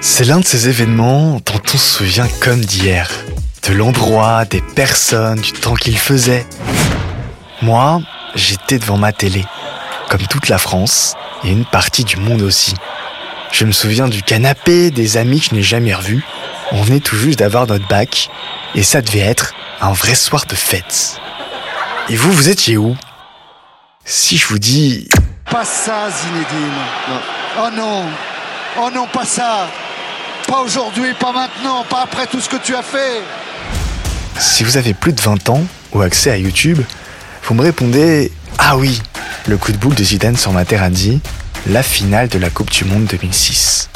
C'est l'un de ces événements dont on se souvient comme d'hier. De l'endroit, des personnes, du temps qu'il faisait. Moi, j'étais devant ma télé, comme toute la France, et une partie du monde aussi. Je me souviens du canapé, des amis que je n'ai jamais revus. On venait tout juste d'avoir notre bac, et ça devait être un vrai soir de fête. Et vous, vous étiez où? Si je vous dis... Pas ça, Zinedine. Oh non. Oh non, pas ça. Pas aujourd'hui, pas maintenant, pas après tout ce que tu as fait. Si vous avez plus de 20 ans ou accès à YouTube, vous me répondez Ah oui, le coup de boule de Zidane sur Materazzi, la finale de la Coupe du Monde 2006.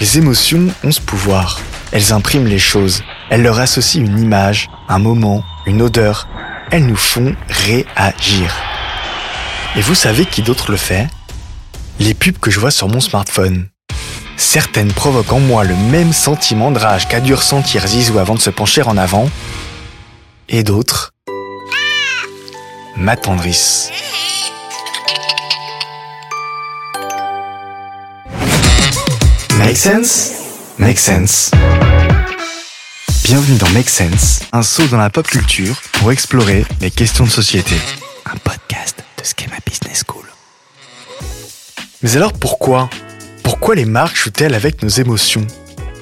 Les émotions ont ce pouvoir. Elles impriment les choses. Elles leur associent une image, un moment, une odeur. Elles nous font réagir. Et vous savez qui d'autre le fait? Les pubs que je vois sur mon smartphone. Certaines provoquent en moi le même sentiment de rage qu'a dû ressentir Zizou avant de se pencher en avant. Et d'autres m'attendrissent. Make sense? Make sense. Bienvenue dans Make Sense, un saut dans la pop culture pour explorer les questions de société. Un podcast de Schema Business School. Mais alors pourquoi? Pourquoi les marques jouent-elles avec nos émotions?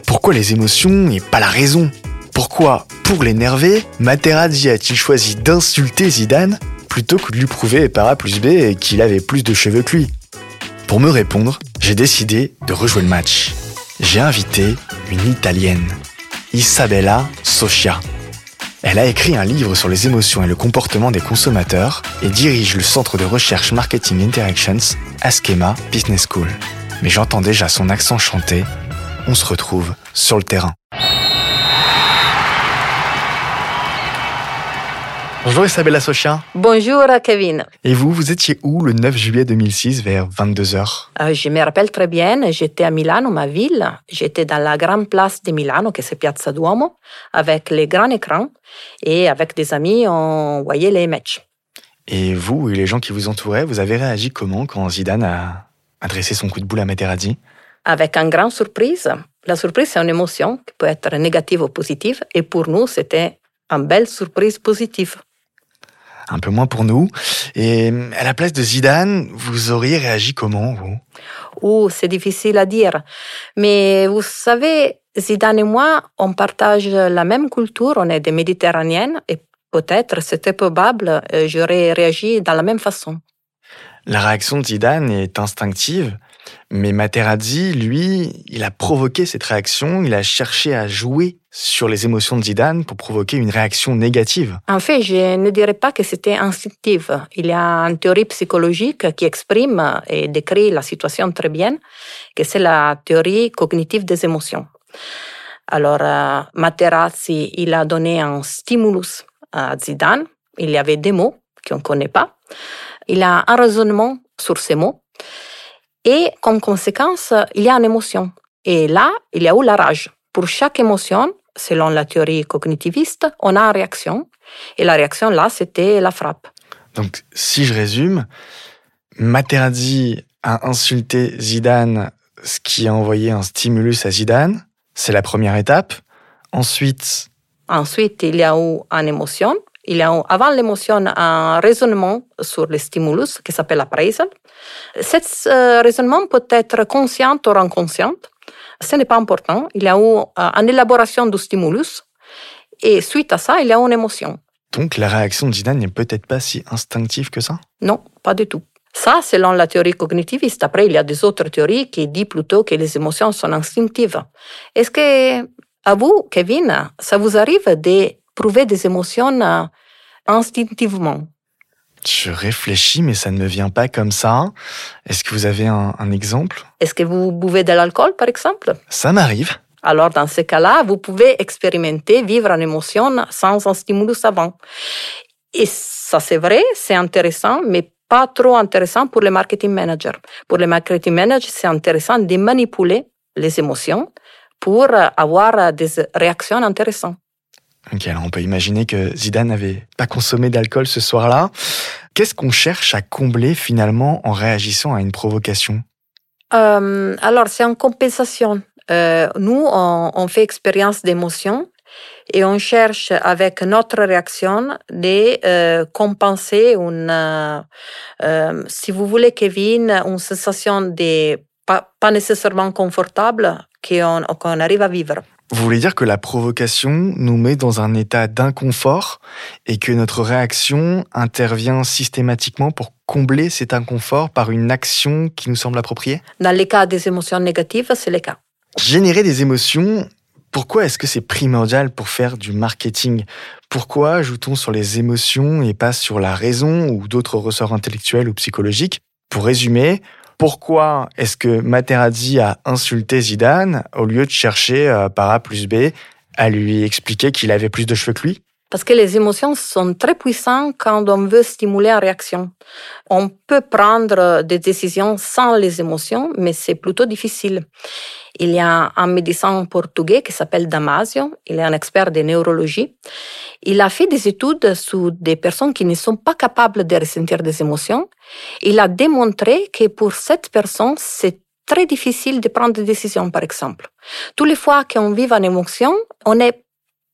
Pourquoi les émotions et pas la raison? Pourquoi, pour l'énerver, Materazzi a-t-il choisi d'insulter Zidane plutôt que de lui prouver par A plus B qu'il avait plus de cheveux que lui? Pour me répondre, j'ai décidé de rejouer le match. J'ai invité une Italienne, Isabella Socia. Elle a écrit un livre sur les émotions et le comportement des consommateurs et dirige le centre de recherche Marketing Interactions à Schema Business School. Mais j'entends déjà son accent chanté. On se retrouve sur le terrain. Bonjour Isabella Socia. Bonjour Kevin. Et vous, vous étiez où le 9 juillet 2006 vers 22h Euh, je me rappelle très bien, j'étais à Milano, ma ville. J'étais dans la grande place de Milano, qui c'est Piazza Duomo, avec les grands écrans. Et avec des amis, on voyait les matchs. Et vous et les gens qui vous entouraient, vous avez réagi comment quand Zidane a adressé son coup de boule à Materazzi? Avec une grande surprise. La surprise, c'est une émotion qui peut être négative ou positive. Et pour nous, c'était une belle surprise positive. Un peu moins pour nous. Et à la place de Zidane, vous auriez réagi comment, vous? Ou c'est difficile à dire. Mais vous savez, Zidane et moi, on partage la même culture, on est des Méditerranéennes et peut-être c'était probable, euh, j'aurais réagi de la même façon. La réaction de Zidane est instinctive, mais Materazzi, lui, il a provoqué cette réaction, il a cherché à jouer sur les émotions de Zidane pour provoquer une réaction négative. En fait, je ne dirais pas que c'était instinctif. Il y a une théorie psychologique qui exprime et décrit la situation très bien, que c'est la théorie cognitive des émotions. Alors, euh, Materazzi, il a donné un stimulus à Zidane. Il y avait des mots qu'on ne connaît pas. Il a un raisonnement sur ces mots. Et comme conséquence, il y a une émotion. Et là, il y a eu la rage. Pour chaque émotion, selon la théorie cognitiviste, on a une réaction. Et la réaction, là, c'était la frappe. Donc, si je résume, Materazzi a insulté Zidane, ce qui a envoyé un stimulus à Zidane. C'est la première étape. Ensuite, Ensuite, il y a eu une émotion. Il y a eu, avant l'émotion, un raisonnement sur le stimulus qui s'appelle appraisal. Cet euh, raisonnement peut être conscient ou inconscient. Ce n'est pas important. Il y a eu euh, une élaboration du stimulus. Et suite à ça, il y a une émotion. donc, la réaction de Zidane n'est peut-être pas si instinctive que ça? Non, pas du tout. Ça, selon la théorie cognitiviste. Après, il y a des autres théories qui disent plutôt que les émotions sont instinctives. Est-ce que, à vous, Kevin, ça vous arrive d'éprouver des émotions euh, instinctivement? Je réfléchis, mais ça ne me vient pas comme ça. Est-ce que vous avez un, un exemple? Est-ce que vous buvez de l'alcool, par exemple? Ça m'arrive. Alors, dans ce cas-là, vous pouvez expérimenter, vivre une émotion sans un stimulus avant. Et ça, c'est vrai, c'est intéressant, mais pas trop intéressant pour les marketing managers. Pour les marketing managers, c'est intéressant de manipuler les émotions pour avoir des réactions intéressantes. Ok, alors on peut imaginer que Zidane n'avait pas consommé d'alcool ce soir-là. Qu'est-ce qu'on cherche à combler finalement en réagissant à une provocation? Euh, Alors, c'est en compensation. Euh, nous, on, fait expérience d'émotion et on cherche avec notre réaction de euh, compenser une, si vous voulez, Kevin, une sensation de pas, nécessairement confortable qu'on arrive à vivre. Vous voulez dire que la provocation nous met dans un état d'inconfort et que notre réaction intervient systématiquement pour combler cet inconfort par une action qui nous semble appropriée? Dans les cas des émotions négatives, c'est le cas. Générer des émotions, pourquoi est-ce que c'est primordial pour faire du marketing? Pourquoi joue-t-on sur les émotions et pas sur la raison ou d'autres ressorts intellectuels ou psychologiques? Pour résumer, pourquoi est-ce que Materazzi a insulté Zidane au lieu de chercher euh, par A plus B à lui expliquer qu'il avait plus de cheveux que lui? Parce que les émotions sont très puissantes quand on veut stimuler en réaction. On peut prendre des décisions sans les émotions, mais c'est plutôt difficile. Il y a un médecin portugais qui s'appelle Damasio, il est un expert de neurologie. Il a fait des études sur des personnes qui ne sont pas capables de ressentir des émotions. Il a démontré que pour cette personne, c'est très difficile de prendre des décisions, par exemple. Toutes les fois qu'on vit une émotion, on est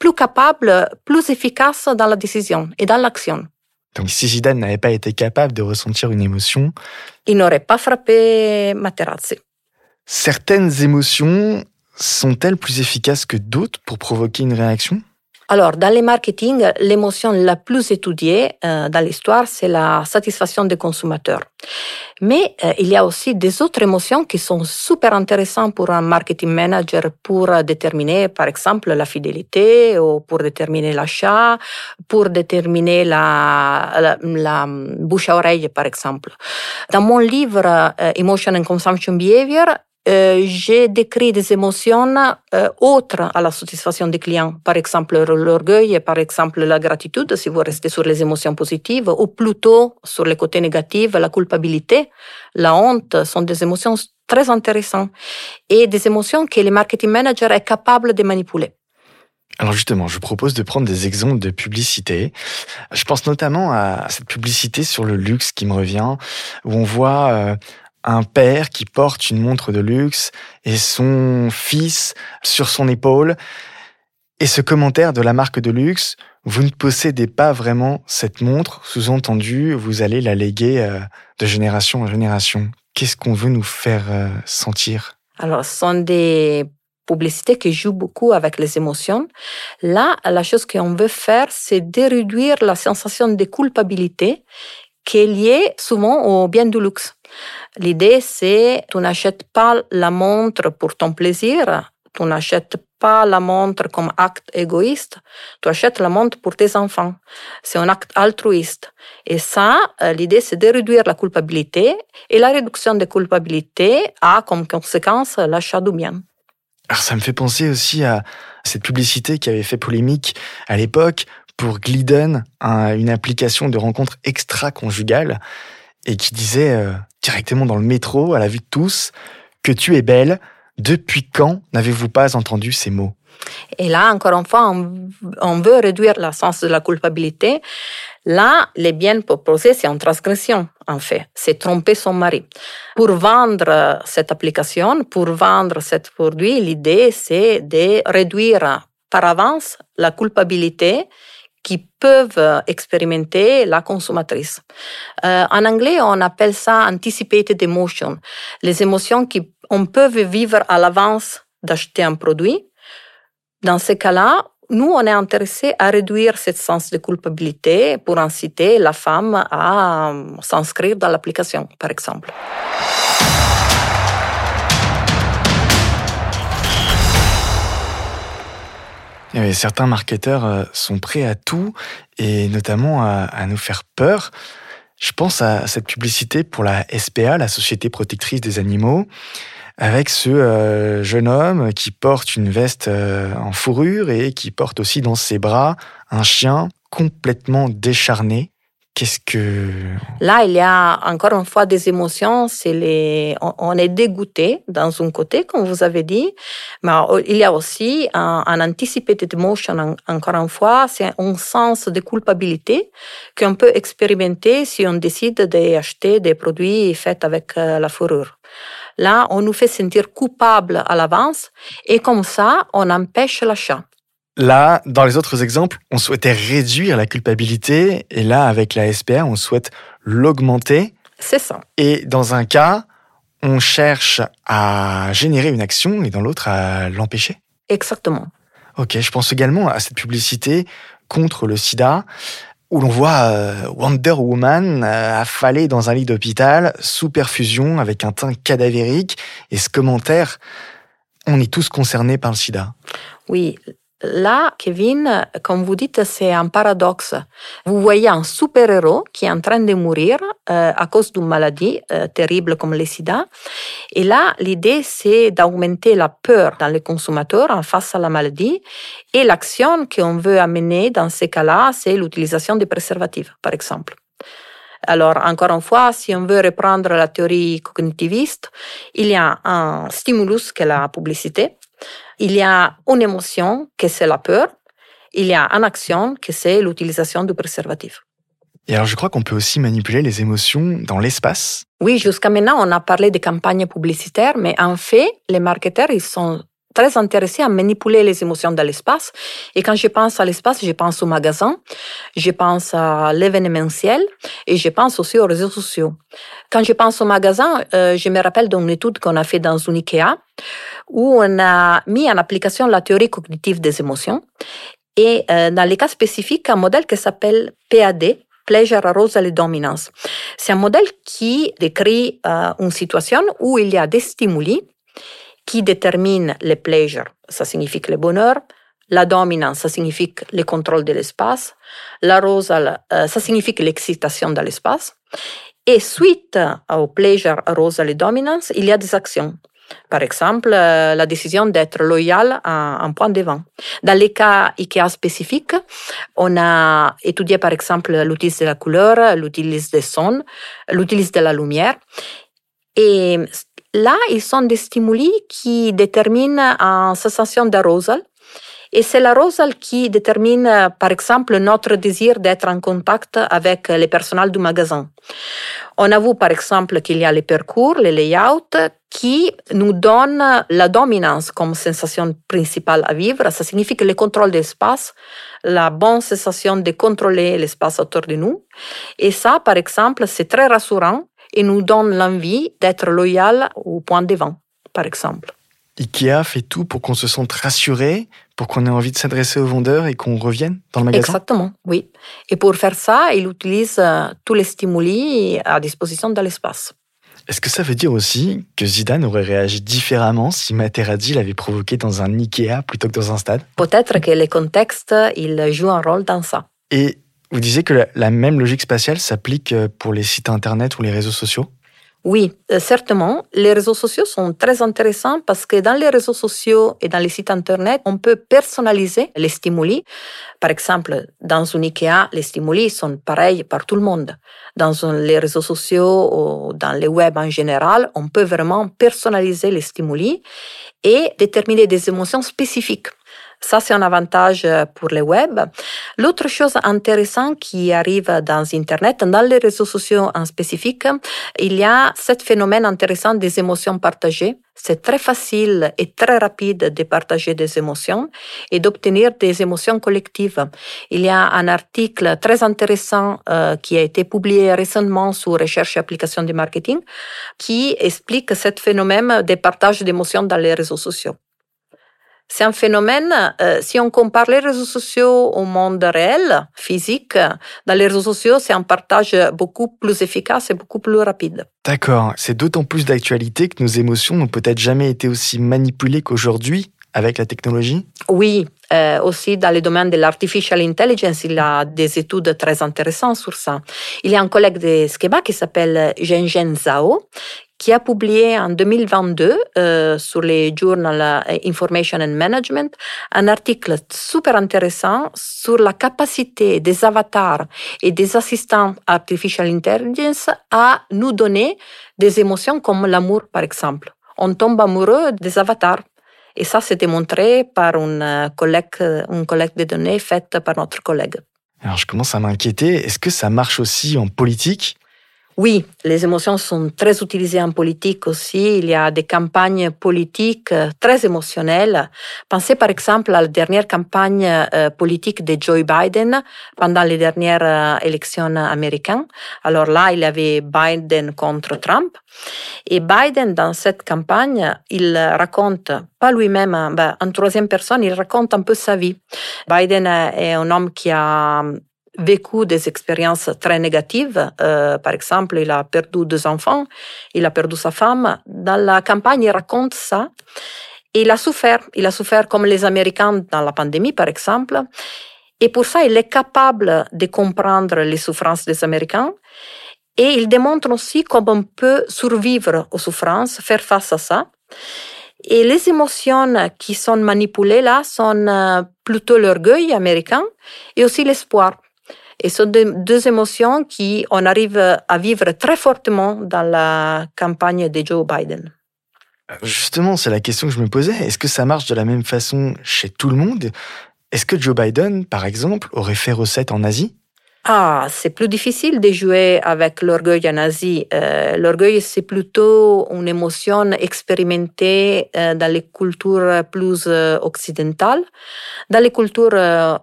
plus capable, plus efficace dans la décision et dans l'action. Donc si Zidane n'avait pas été capable de ressentir une émotion, il n'aurait pas frappé Materazzi. Certaines émotions sont-elles plus efficaces que d'autres pour provoquer une réaction? Alors, dans le marketing, l'émotion la plus étudiée euh, dans l'histoire, c'est la satisfaction des consommateurs. Mais euh, il y a aussi des autres émotions qui sont super intéressantes pour un marketing manager pour déterminer, par exemple, la fidélité ou pour déterminer l'achat, pour déterminer la, bouche à oreille, par exemple. Dans mon livre euh, Emotion and Consumption Behavior, euh, j'ai décrit des émotions euh, autres à la satisfaction des clients. Par exemple, l'orgueil et par exemple la gratitude, si vous restez sur les émotions positives, ou plutôt sur les côtés négatifs, la culpabilité, la honte, sont des émotions très intéressantes et des émotions que le marketing manager est capable de manipuler. Alors justement, je vous propose de prendre des exemples de publicité. Je pense notamment à cette publicité sur le luxe qui me revient, où on voit euh, un père qui porte une montre de luxe et son fils sur son épaule. Et ce commentaire de la marque de luxe, vous ne possédez pas vraiment cette montre, sous-entendu, vous allez la léguer euh, de génération en génération. Qu'est-ce qu'on veut nous faire euh, sentir? Alors, ce sont des publicités qui jouent beaucoup avec les émotions. Là, la chose qu'on veut faire, c'est de réduire la sensation de culpabilité qui est liée souvent au bien du luxe. L'idée, c'est tu n'achètes pas la montre pour ton plaisir, tu n'achètes pas la montre comme acte égoïste, tu achètes la montre pour tes enfants. C'est un acte altruiste. Et ça, euh, l'idée, c'est de réduire la culpabilité et la réduction de culpabilité a comme conséquence l'achat du bien. Alors ça me fait penser aussi à cette publicité qui avait fait polémique à l'époque pour Glidden, une application de rencontre extra-conjugale, et qui disait euh, directement dans le métro, à la vue de tous, que tu es belle. Depuis quand n'avez-vous pas entendu ces mots? Et là, encore une fois, on, veut réduire la sens de la culpabilité. Là, les biens proposés, c'est une transgression, en fait. C'est tromper son mari. Pour vendre cette application, pour vendre ce produit, l'idée, c'est de réduire par avance la culpabilité qui peuvent expérimenter la consommatrice. Euh, en anglais, on appelle ça anticipated emotion, les émotions qu'on peut vivre à l'avance d'acheter un produit. Dans ce cas-là, nous, on est intéressé à réduire ce sens de culpabilité pour inciter la femme à s'inscrire dans l'application, par exemple. Certains marketeurs euh, sont prêts à tout et notamment à, nous faire peur. Je pense à cette publicité pour la SPA, la Société protectrice des animaux, avec ce euh, jeune homme qui porte une veste euh, en fourrure et qui porte aussi dans ses bras un chien complètement décharné Qu'est-ce que... Là, il y a encore une fois des émotions. C'est les, on est dégoûté dans un côté, comme vous avez dit, mais il y a aussi un, un anticipated emotion, encore une fois, c'est un sens de culpabilité qu'on peut expérimenter si on décide d'acheter des produits faits avec euh, la fourrure. Là, on nous fait sentir coupable à l'avance et comme ça, on empêche l'achat. Là, dans les autres exemples, on souhaitait réduire la culpabilité et là, avec la SPA, on souhaite l'augmenter. C'est ça. Et dans un cas, on cherche à générer une action et dans l'autre à l'empêcher. Exactement. Ok, je pense également à cette publicité contre le sida où l'on voit euh, Wonder Woman euh, affalée dans un lit d'hôpital sous perfusion avec un teint cadavérique et ce commentaire, on est tous concernés par le sida. Oui, Là, Kevin, comme vous dites, c'est un paradoxe. Vous voyez un super-héros qui est en train de mourir euh, à cause d'une maladie euh, terrible comme le sida. Et là, l'idée, c'est d'augmenter la peur dans les consommateurs en face à la maladie. Et l'action qu'on veut amener dans ces cas-là, c'est l'utilisation des préservatifs, par exemple. Alors, encore une fois, si on veut reprendre la théorie cognitiviste, il y a un stimulus qui est la publicité il y a une émotion que c'est la peur, il y a une action que c'est l'utilisation du préservatif. Et alors je crois qu'on peut aussi manipuler les émotions dans l'espace. Oui, jusqu'à maintenant on a parlé de campagnes publicitaires, mais en fait les marketeurs ils sont très intéressés à manipuler les émotions dans l'espace. Et quand je pense à l'espace, je pense au magasin, je pense à l'événementiel et je pense aussi aux réseaux sociaux. Quand je pense au magasin, euh, je me rappelle d'une étude qu'on a fait dans une IKEA où on a mis en application la théorie cognitive des émotions et euh, dans les cas spécifiques, un modèle qui s'appelle PAD, Pleasure, Arousal et Dominance. C'est un modèle qui décrit euh, une situation où il y a des stimuli qui déterminent le pleasure, ça signifie le bonheur, la dominance, ça signifie le contrôle de l'espace, l'arousal, euh, ça signifie l'excitation dans l'espace. Et suite au pleasure, arousal et dominance, il y a des actions. Par exemple, euh, la décision d'être loyal à un point de vente. Dans les cas IKEA spécifiques, on a étudié par exemple l'utilisation de la couleur, l'utilisation des sons, l'utilisation de la lumière. Et là, ils sont des stimuli qui déterminent une sensation d'arousal. Et c'est l'arousal qui détermine, par exemple, notre désir d'être en contact avec les personnels du magasin. On a vu, par exemple, qu'il y a les parcours, les layouts, qui nous donnent la dominance comme sensation principale à vivre. Ça signifie que le contrôle de l'espace, la bonne sensation de contrôler l'espace autour de nous. Et ça, par exemple, c'est très rassurant et nous donne l'envie d'être loyal au point de vente, par exemple. IKEA fait tout pour qu'on se sente rassuré, pour qu'on ait envie de s'adresser aux vendeurs et qu'on revienne dans le magasin Exactement, oui. Et pour faire ça, il utilise euh, tous les stimuli à disposition de l'espace. Est-ce que ça veut dire aussi que Zidane aurait réagi différemment si Materazzi l'avait provoqué dans un Ikea plutôt que dans un stade? Peut-être que les contextes, il joue un rôle dans ça. Et vous disiez que la même logique spatiale s'applique euh, pour les sites internet ou les réseaux sociaux? Oui, euh, certainement. Les réseaux sociaux sont très intéressants parce que dans les réseaux sociaux et dans les sites Internet, on peut personnaliser les stimuli. Par exemple, dans une IKEA, les stimuli sont pareils par tout le monde. Dans les réseaux sociaux ou dans les web en général, on peut vraiment personnaliser les stimuli et déterminer des émotions spécifiques. Ça, c'est un avantage euh, pour le web. L'autre chose intéressante qui arrive dans Internet, dans les réseaux sociaux en spécifique, il y a ce phénomène intéressant des émotions partagées. C'est très facile et très rapide de partager des émotions et d'obtenir des émotions collectives. Il y a un article très intéressant euh, qui a été publié récemment sur Recherche et application du marketing qui explique ce phénomène de partage d'émotions dans les réseaux sociaux. C'est un phénomène, euh, si on compare les réseaux sociaux au monde réel, physique, dans les réseaux sociaux, c'est un partage beaucoup plus efficace et beaucoup plus rapide. D'accord, c'est d'autant plus d'actualité que nos émotions n'ont peut-être jamais été aussi manipulées qu'aujourd'hui avec la technologie? Oui, euh, aussi dans le domaine de l'artificial intelligence, il y a des études très intéressantes sur ça. Il y a un collègue de Skeba qui s'appelle Zhengzhen Zhao, qui a publié en 2022 euh, sur les journal Information and Management un article super intéressant sur la capacité des avatars et des assistants artificial intelligence à nous donner des émotions comme l'amour, par exemple. On tombe amoureux des avatars. Et ça, c'est démontré par une collecte, une collecte de données faite par notre collègue. Alors, je commence à m'inquiéter. Est-ce que ça marche aussi en politique? Oui, les émotions sont très utilisées en politique aussi. Il y a des campagnes politiques euh, très émotionnelles. Pensez par exemple à la dernière campagne euh, politique de Joe Biden pendant les dernières euh, élections américaines. Alors là, il y avait Biden contre Trump. Et Biden, dans cette campagne, il raconte, pas lui-même, ben, en troisième personne, il raconte un peu sa vie. Biden est un homme qui a vécu des expériences très négatives. Euh, par exemple, il a perdu deux enfants, il a perdu sa femme. Dans la campagne, il raconte ça. Il a souffert. Il a souffert comme les Américains dans la pandémie, par exemple. Et pour ça, il est capable de comprendre les souffrances des Américains. Et il démontre aussi comment on peut survivre aux souffrances, faire face à ça. Et les émotions qui sont manipulées là sont euh, plutôt l'orgueil américain et aussi l'espoir. Et ce sont deux émotions qui on arrive à vivre très fortement dans la campagne de Joe Biden. Euh, justement, c'est la question que je me posais. Est-ce que ça marche de la même façon chez tout le monde? Est-ce que Joe Biden, par exemple, aurait fait recette en Asie? Ah, c'est plus difficile de jouer avec l'orgueil en Asie. Euh, l'orgueil, c'est plutôt une émotion expérimentée euh, dans les cultures plus euh, occidentales. Dans les cultures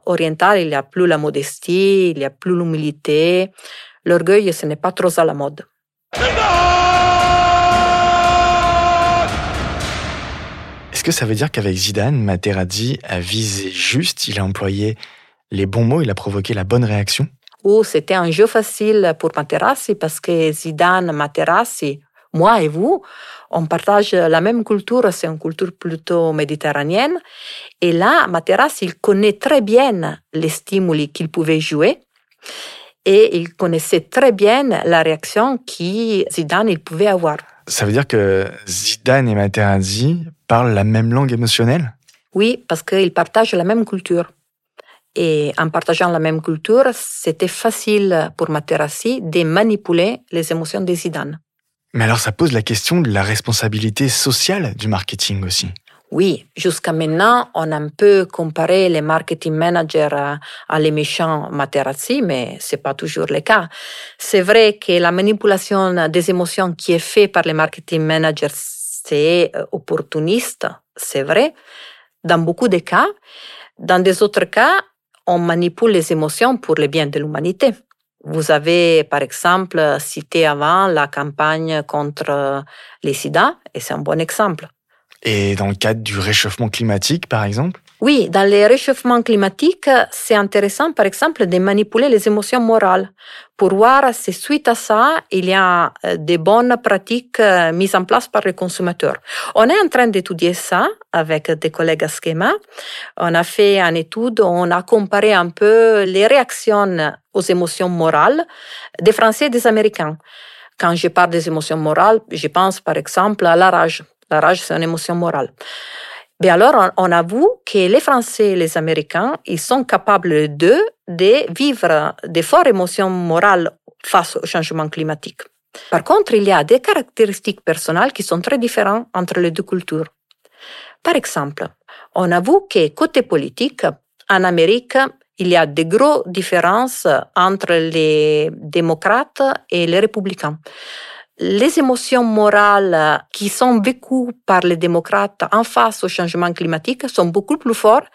orientales, il n'y a plus la modestie, il n'y a plus l'humilité. L'orgueil, ce n'est pas trop à la mode. Est-ce que ça veut dire qu'avec Zidane, Materazzi a visé juste, il a employé les bons mots, il a provoqué la bonne réaction? Où c'était un jeu facile pour Materassi parce que Zidane, Materassi, moi et vous, on partage la même culture, c'est une culture plutôt méditerranéenne. Et là, Materassi, il connaît très bien les stimuli qu'il pouvait jouer et il connaissait très bien la réaction que Zidane il pouvait avoir. Ça veut dire que Zidane et Materazzi parlent la même langue émotionnelle? Oui, parce qu'ils partagent la même culture. Et en partageant la même culture, c'était facile pour Materassi de manipuler les émotions de Zidane. Mais alors ça pose la question de la responsabilité sociale du marketing aussi. Oui, jusqu'à maintenant, on a un peu comparé les marketing managers à, les méchants Materazzi, mais c'est pas toujours le cas. C'est vrai que la manipulation des émotions qui est faite par les marketing managers, c'est euh, opportuniste, c'est vrai, dans beaucoup de cas. Dans des autres cas, on manipule les émotions pour le bien de l'humanité. Vous avez, par exemple, cité avant la campagne contre les sida, et c'est un bon exemple. Et dans le cadre du réchauffement climatique, par exemple? Oui, dans les réchauffements climatiques, c'est intéressant, par exemple, de manipuler les émotions morales pour voir si suite à ça, il y a euh, des bonnes pratiques euh, mises en place par les consommateurs. On est en train d'étudier ça avec des collègues à Schema. On a fait une étude, on a comparé un peu les réactions aux émotions morales des Français et des Américains. Quand je parle des émotions morales, je pense par exemple à la rage. La rage, c'est une émotion morale. Mais alors, on, avoue que les Français et les Américains, ils sont capables d'eux de vivre des fortes émotions morales face au changement climatique. Par contre, il y a des caractéristiques personnelles qui sont très différentes entre les deux cultures. Par exemple, on avoue que côté politique, en Amérique, il y a de grosses différences entre les démocrates et les républicains les émotions morales qui sont vécues par les démocrates en face au changement climatique sont beaucoup plus fortes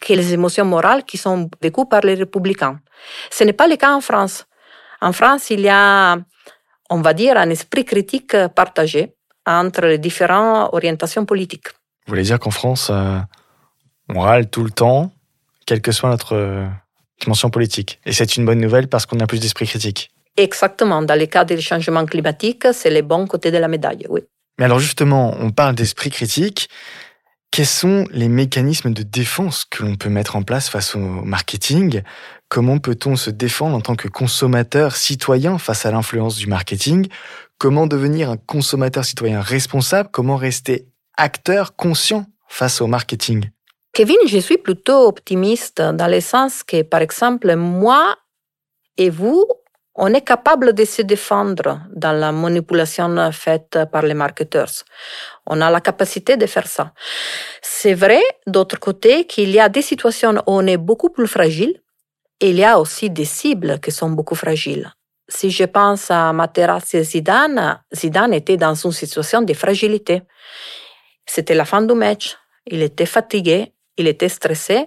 que les émotions morales qui sont vécues par les républicains. Ce n'est pas le cas en France. En France, il y a, on va dire, un esprit critique partagé entre les différentes orientations politiques. Vous voulez dire qu'en France, euh, on râle tout le temps, quelle que soit notre euh, dimension politique. Et c'est une bonne nouvelle parce qu'on a plus d'esprit critique. Exactement. Dans le cas des changements climatiques, c'est le bon côté de la médaille, oui. Mais alors justement, on parle d'esprit critique. quels sont les mécanismes de défense que l'on peut mettre en place face au marketing? Comment peut-on se défendre en tant que consommateur citoyen face à l'influence du marketing? Comment devenir un consommateur citoyen responsable? Comment rester acteur conscient face au marketing? Kevin, je suis plutôt optimiste dans le sens que, par exemple, moi et vous, on est capable de se défendre dans la manipulation faite par les marketeurs. On a la capacité de faire ça. C'est vrai, d'autre côté, qu'il y a des situations où on est beaucoup plus fragile et il y a aussi des cibles qui sont beaucoup fragiles. Si je pense à Materazzi et Zidane, Zidane était dans une situation de fragilité. C'était la fin du match. Il était fatigué, il était stressé,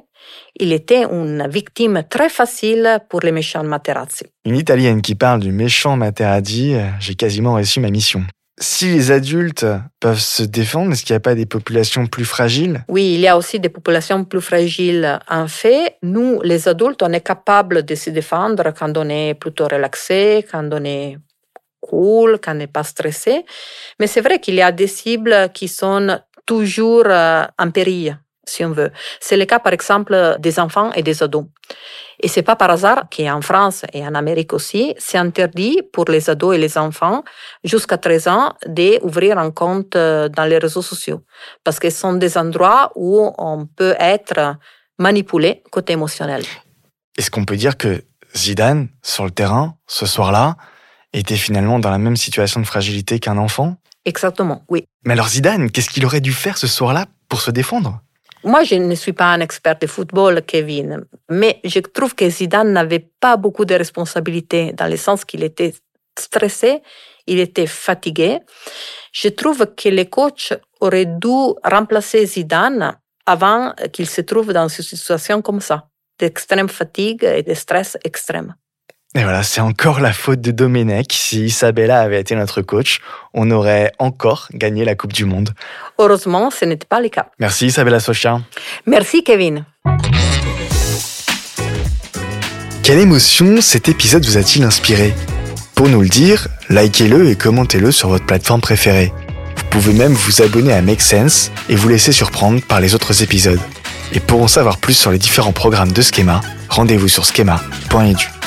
il était une victime très facile pour les méchants Materazzi. Une Italienne qui parle du méchant Materazzi, j'ai quasiment réussi ma mission. Si les adultes peuvent se défendre, est-ce qu'il n'y a pas des populations plus fragiles? Oui, il y a aussi des populations plus fragiles. En fait, nous, les adultes, on est capable de se défendre quand on est plutôt relaxé, quand on est cool, quand on n'est pas stressé. Mais c'est vrai qu'il y a des cibles qui sont toujours euh, en péril si on veut. C'est le cas, par exemple, des enfants et des ados. Et c'est pas par hasard qu'en France et en Amérique aussi, c'est interdit pour les ados et les enfants jusqu'à 13 ans d'ouvrir un compte euh, dans les réseaux sociaux. Parce que ce sont des endroits où on peut être manipulé côté émotionnel. Est-ce qu'on peut dire que Zidane, sur le terrain, ce soir-là, était finalement dans la même situation de fragilité qu'un enfant? Exactement, oui. Mais alors Zidane, qu'est-ce qu'il aurait dû faire ce soir-là pour se défendre? Moi, je ne suis pas un expert de football, Kevin, mais je trouve que Zidane n'avait pas beaucoup de responsabilités dans le sens qu'il était stressé, il était fatigué. Je trouve que les coachs auraient dû remplacer Zidane avant qu'il se trouve dans une situation comme ça, d'extrême fatigue et de stress extrême. Et voilà, c'est encore la faute de Domenech. Si Isabella avait été notre coach, on aurait encore gagné la Coupe du Monde. Heureusement, ce n'était pas le cas. Merci Isabella Socha. Merci Kevin. Quelle émotion cet épisode vous a-t-il inspiré? Pour nous le dire, likez-le et commentez-le sur votre plateforme préférée. Vous pouvez même vous abonner à Make Sense et vous laisser surprendre par les autres épisodes. Et pour en savoir plus sur les différents programmes de Schema, rendez-vous sur schema.edu.